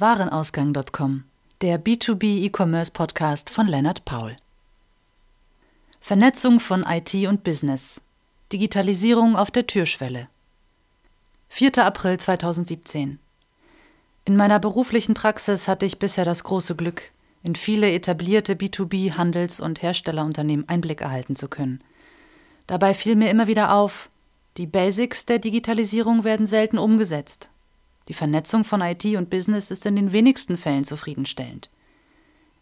Warenausgang.com, der B2B E-Commerce Podcast von Lennart Paul. Vernetzung von IT und Business. Digitalisierung auf der Türschwelle. 4. April 2017. In meiner beruflichen Praxis hatte ich bisher das große Glück, in viele etablierte B2B Handels- und Herstellerunternehmen Einblick erhalten zu können. Dabei fiel mir immer wieder auf, die Basics der Digitalisierung werden selten umgesetzt. Die Vernetzung von IT und Business ist in den wenigsten Fällen zufriedenstellend.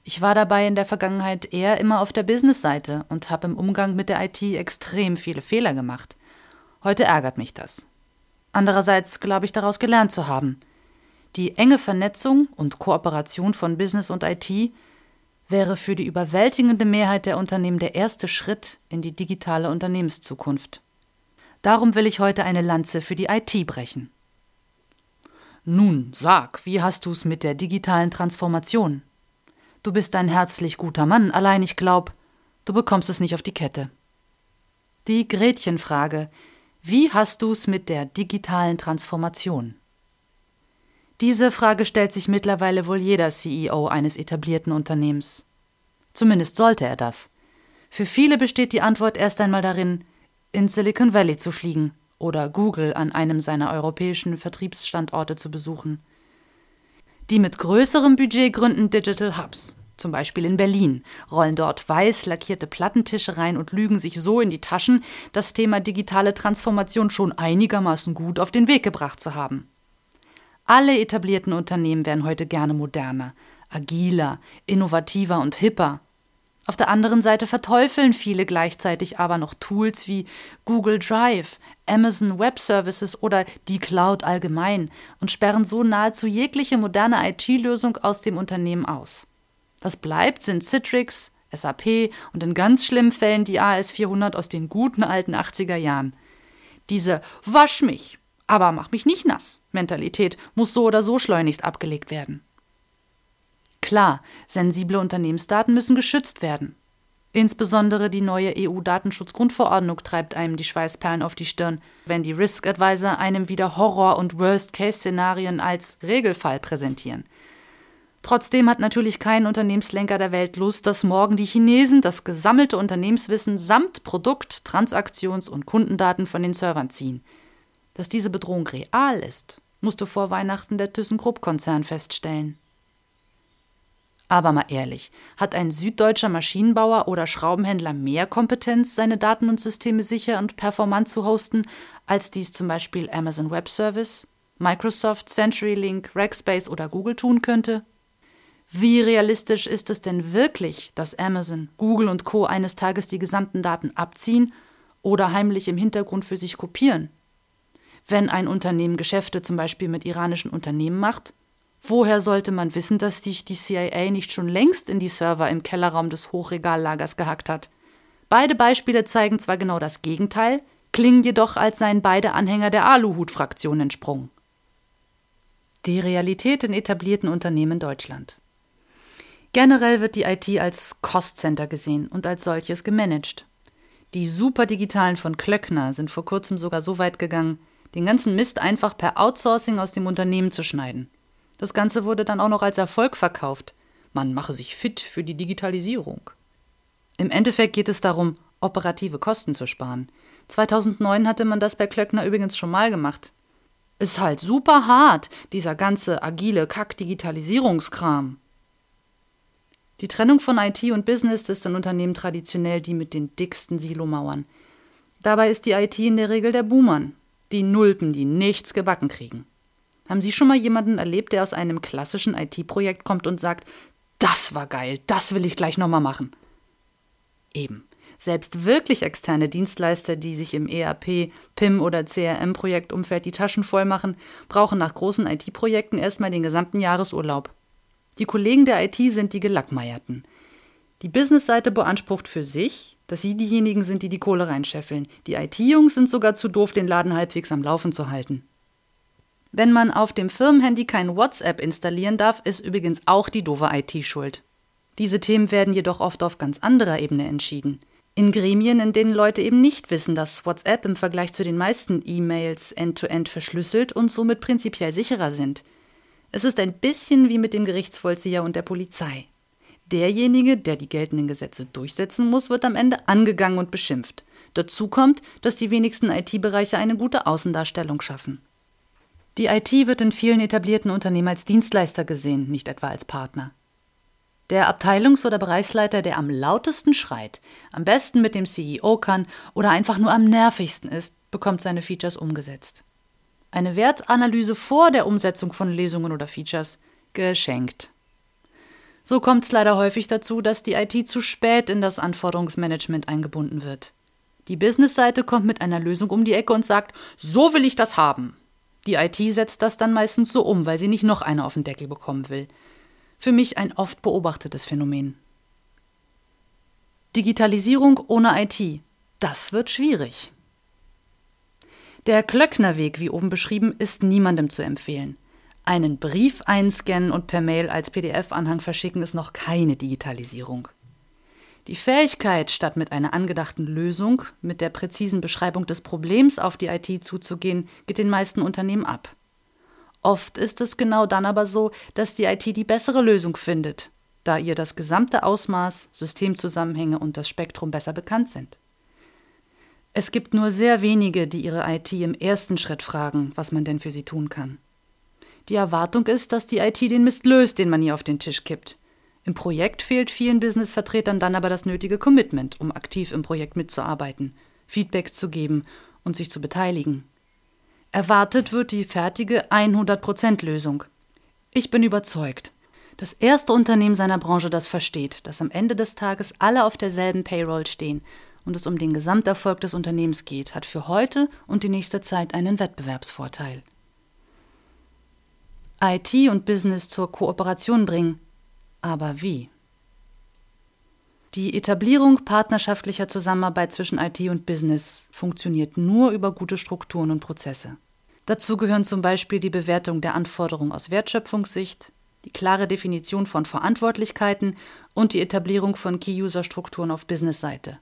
Ich war dabei in der Vergangenheit eher immer auf der Business-Seite und habe im Umgang mit der IT extrem viele Fehler gemacht. Heute ärgert mich das. Andererseits glaube ich daraus gelernt zu haben. Die enge Vernetzung und Kooperation von Business und IT wäre für die überwältigende Mehrheit der Unternehmen der erste Schritt in die digitale Unternehmenszukunft. Darum will ich heute eine Lanze für die IT brechen. Nun, sag, wie hast du's mit der digitalen Transformation? Du bist ein herzlich guter Mann, allein ich glaub, du bekommst es nicht auf die Kette. Die Gretchenfrage. Wie hast du's mit der digitalen Transformation? Diese Frage stellt sich mittlerweile wohl jeder CEO eines etablierten Unternehmens. Zumindest sollte er das. Für viele besteht die Antwort erst einmal darin, in Silicon Valley zu fliegen oder Google an einem seiner europäischen Vertriebsstandorte zu besuchen. Die mit größerem Budget gründen Digital Hubs, zum Beispiel in Berlin, rollen dort weiß lackierte Plattentische rein und lügen sich so in die Taschen, das Thema digitale Transformation schon einigermaßen gut auf den Weg gebracht zu haben. Alle etablierten Unternehmen werden heute gerne moderner, agiler, innovativer und hipper. Auf der anderen Seite verteufeln viele gleichzeitig aber noch Tools wie Google Drive, Amazon Web Services oder die Cloud allgemein und sperren so nahezu jegliche moderne IT-Lösung aus dem Unternehmen aus. Was bleibt, sind Citrix, SAP und in ganz schlimmen Fällen die AS400 aus den guten alten 80er Jahren. Diese Wasch mich, aber mach mich nicht nass Mentalität muss so oder so schleunigst abgelegt werden. Klar, sensible Unternehmensdaten müssen geschützt werden. Insbesondere die neue EU-Datenschutzgrundverordnung treibt einem die Schweißperlen auf die Stirn, wenn die Risk Advisor einem wieder Horror- und Worst-Case-Szenarien als Regelfall präsentieren. Trotzdem hat natürlich kein Unternehmenslenker der Welt Lust, dass morgen die Chinesen das gesammelte Unternehmenswissen samt Produkt-, Transaktions- und Kundendaten von den Servern ziehen. Dass diese Bedrohung real ist, musste vor Weihnachten der ThyssenKrupp-Konzern feststellen. Aber mal ehrlich, hat ein süddeutscher Maschinenbauer oder Schraubenhändler mehr Kompetenz, seine Daten und Systeme sicher und performant zu hosten, als dies zum Beispiel Amazon Web Service, Microsoft, CenturyLink, Rackspace oder Google tun könnte? Wie realistisch ist es denn wirklich, dass Amazon, Google und Co. eines Tages die gesamten Daten abziehen oder heimlich im Hintergrund für sich kopieren? Wenn ein Unternehmen Geschäfte zum Beispiel mit iranischen Unternehmen macht, Woher sollte man wissen, dass dich die CIA nicht schon längst in die Server im Kellerraum des Hochregallagers gehackt hat? Beide Beispiele zeigen zwar genau das Gegenteil, klingen jedoch, als seien beide Anhänger der Aluhut-Fraktion entsprungen. Die Realität in etablierten Unternehmen Deutschland. Generell wird die IT als Cost-Center gesehen und als solches gemanagt. Die Superdigitalen von Klöckner sind vor kurzem sogar so weit gegangen, den ganzen Mist einfach per Outsourcing aus dem Unternehmen zu schneiden. Das Ganze wurde dann auch noch als Erfolg verkauft. Man mache sich fit für die Digitalisierung. Im Endeffekt geht es darum, operative Kosten zu sparen. 2009 hatte man das bei Klöckner übrigens schon mal gemacht. Ist halt super hart, dieser ganze agile Kack-Digitalisierungskram. Die Trennung von IT und Business ist in Unternehmen traditionell die mit den dicksten Silomauern. Dabei ist die IT in der Regel der Boomern, die Nulpen, die nichts gebacken kriegen. Haben Sie schon mal jemanden erlebt, der aus einem klassischen IT-Projekt kommt und sagt, das war geil, das will ich gleich nochmal machen? Eben. Selbst wirklich externe Dienstleister, die sich im ERP, PIM oder CRM-Projektumfeld die Taschen voll machen, brauchen nach großen IT-Projekten erstmal den gesamten Jahresurlaub. Die Kollegen der IT sind die Gelackmeierten. Die Business-Seite beansprucht für sich, dass sie diejenigen sind, die die Kohle reinscheffeln. Die IT-Jungs sind sogar zu doof, den Laden halbwegs am Laufen zu halten. Wenn man auf dem Firmenhandy kein WhatsApp installieren darf, ist übrigens auch die doofe IT schuld. Diese Themen werden jedoch oft auf ganz anderer Ebene entschieden. In Gremien, in denen Leute eben nicht wissen, dass WhatsApp im Vergleich zu den meisten E-Mails end-to-end verschlüsselt und somit prinzipiell sicherer sind. Es ist ein bisschen wie mit dem Gerichtsvollzieher und der Polizei. Derjenige, der die geltenden Gesetze durchsetzen muss, wird am Ende angegangen und beschimpft. Dazu kommt, dass die wenigsten IT-Bereiche eine gute Außendarstellung schaffen. Die IT wird in vielen etablierten Unternehmen als Dienstleister gesehen, nicht etwa als Partner. Der Abteilungs- oder Bereichsleiter, der am lautesten schreit, am besten mit dem CEO kann oder einfach nur am nervigsten ist, bekommt seine Features umgesetzt. Eine Wertanalyse vor der Umsetzung von Lesungen oder Features geschenkt. So kommt es leider häufig dazu, dass die IT zu spät in das Anforderungsmanagement eingebunden wird. Die Businessseite kommt mit einer Lösung um die Ecke und sagt, so will ich das haben. Die IT setzt das dann meistens so um, weil sie nicht noch eine auf den Deckel bekommen will. Für mich ein oft beobachtetes Phänomen. Digitalisierung ohne IT. Das wird schwierig. Der Klöcknerweg, wie oben beschrieben, ist niemandem zu empfehlen. Einen Brief einscannen und per Mail als PDF-Anhang verschicken ist noch keine Digitalisierung. Die Fähigkeit, statt mit einer angedachten Lösung, mit der präzisen Beschreibung des Problems auf die IT zuzugehen, geht den meisten Unternehmen ab. Oft ist es genau dann aber so, dass die IT die bessere Lösung findet, da ihr das gesamte Ausmaß, Systemzusammenhänge und das Spektrum besser bekannt sind. Es gibt nur sehr wenige, die ihre IT im ersten Schritt fragen, was man denn für sie tun kann. Die Erwartung ist, dass die IT den Mist löst, den man ihr auf den Tisch kippt. Im Projekt fehlt vielen Businessvertretern dann aber das nötige Commitment, um aktiv im Projekt mitzuarbeiten, Feedback zu geben und sich zu beteiligen. Erwartet wird die fertige 100%-Lösung. Ich bin überzeugt. Das erste Unternehmen seiner Branche, das versteht, dass am Ende des Tages alle auf derselben Payroll stehen und es um den Gesamterfolg des Unternehmens geht, hat für heute und die nächste Zeit einen Wettbewerbsvorteil. IT und Business zur Kooperation bringen. Aber wie? Die Etablierung partnerschaftlicher Zusammenarbeit zwischen IT und Business funktioniert nur über gute Strukturen und Prozesse. Dazu gehören zum Beispiel die Bewertung der Anforderungen aus Wertschöpfungssicht, die klare Definition von Verantwortlichkeiten und die Etablierung von Key-User-Strukturen auf Business-Seite.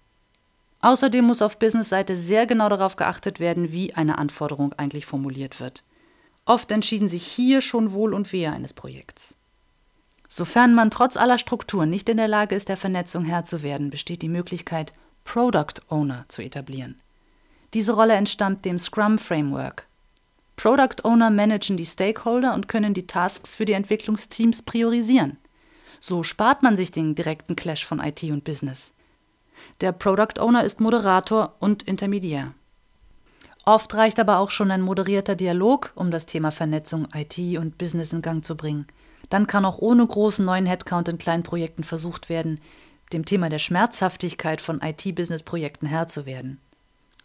Außerdem muss auf Business-Seite sehr genau darauf geachtet werden, wie eine Anforderung eigentlich formuliert wird. Oft entschieden sich hier schon Wohl und Wehe eines Projekts. Sofern man trotz aller Strukturen nicht in der Lage ist, der Vernetzung Herr zu werden, besteht die Möglichkeit, Product Owner zu etablieren. Diese Rolle entstammt dem Scrum Framework. Product Owner managen die Stakeholder und können die Tasks für die Entwicklungsteams priorisieren. So spart man sich den direkten Clash von IT und Business. Der Product Owner ist Moderator und Intermediär. Oft reicht aber auch schon ein moderierter Dialog, um das Thema Vernetzung IT und Business in Gang zu bringen. Dann kann auch ohne großen neuen Headcount in kleinen Projekten versucht werden, dem Thema der Schmerzhaftigkeit von IT-Business-Projekten Herr zu werden.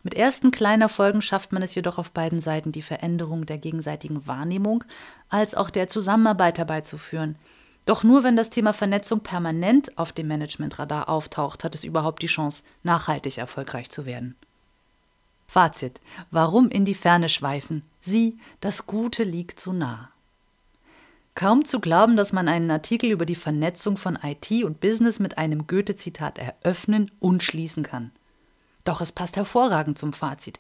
Mit ersten kleinen Erfolgen schafft man es jedoch auf beiden Seiten, die Veränderung der gegenseitigen Wahrnehmung als auch der Zusammenarbeit herbeizuführen. Doch nur wenn das Thema Vernetzung permanent auf dem Managementradar auftaucht, hat es überhaupt die Chance, nachhaltig erfolgreich zu werden. Fazit. Warum in die Ferne schweifen? Sieh, das Gute liegt so nah. Kaum zu glauben, dass man einen Artikel über die Vernetzung von IT und Business mit einem Goethe-Zitat eröffnen und schließen kann. Doch es passt hervorragend zum Fazit.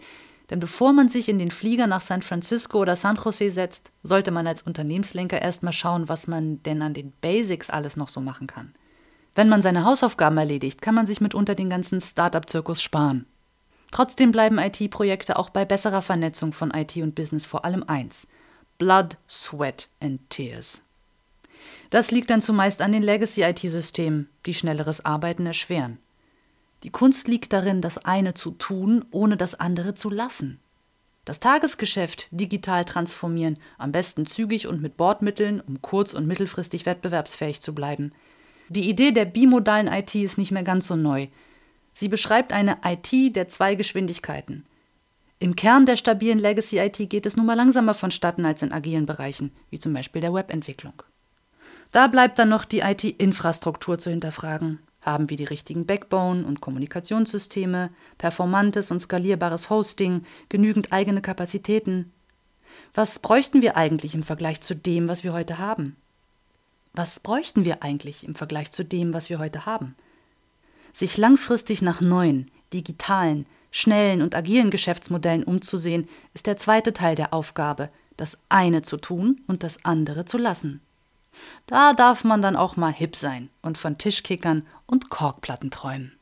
Denn bevor man sich in den Flieger nach San Francisco oder San Jose setzt, sollte man als Unternehmenslenker erstmal schauen, was man denn an den Basics alles noch so machen kann. Wenn man seine Hausaufgaben erledigt, kann man sich mitunter den ganzen Startup-Zirkus sparen. Trotzdem bleiben IT-Projekte auch bei besserer Vernetzung von IT und Business vor allem eins: Blood, Sweat and Tears. Das liegt dann zumeist an den Legacy-IT-Systemen, die schnelleres Arbeiten erschweren. Die Kunst liegt darin, das eine zu tun, ohne das andere zu lassen. Das Tagesgeschäft digital transformieren, am besten zügig und mit Bordmitteln, um kurz- und mittelfristig wettbewerbsfähig zu bleiben. Die Idee der bimodalen IT ist nicht mehr ganz so neu. Sie beschreibt eine IT der zwei Geschwindigkeiten. Im Kern der stabilen Legacy-IT geht es nun mal langsamer vonstatten als in agilen Bereichen, wie zum Beispiel der Webentwicklung. Da bleibt dann noch die IT-Infrastruktur zu hinterfragen. Haben wir die richtigen Backbone- und Kommunikationssysteme, performantes und skalierbares Hosting, genügend eigene Kapazitäten? Was bräuchten wir eigentlich im Vergleich zu dem, was wir heute haben? Was bräuchten wir eigentlich im Vergleich zu dem, was wir heute haben? Sich langfristig nach neuen, digitalen, schnellen und agilen Geschäftsmodellen umzusehen, ist der zweite Teil der Aufgabe, das eine zu tun und das andere zu lassen. Da darf man dann auch mal hip sein und von Tischkickern und Korkplatten träumen.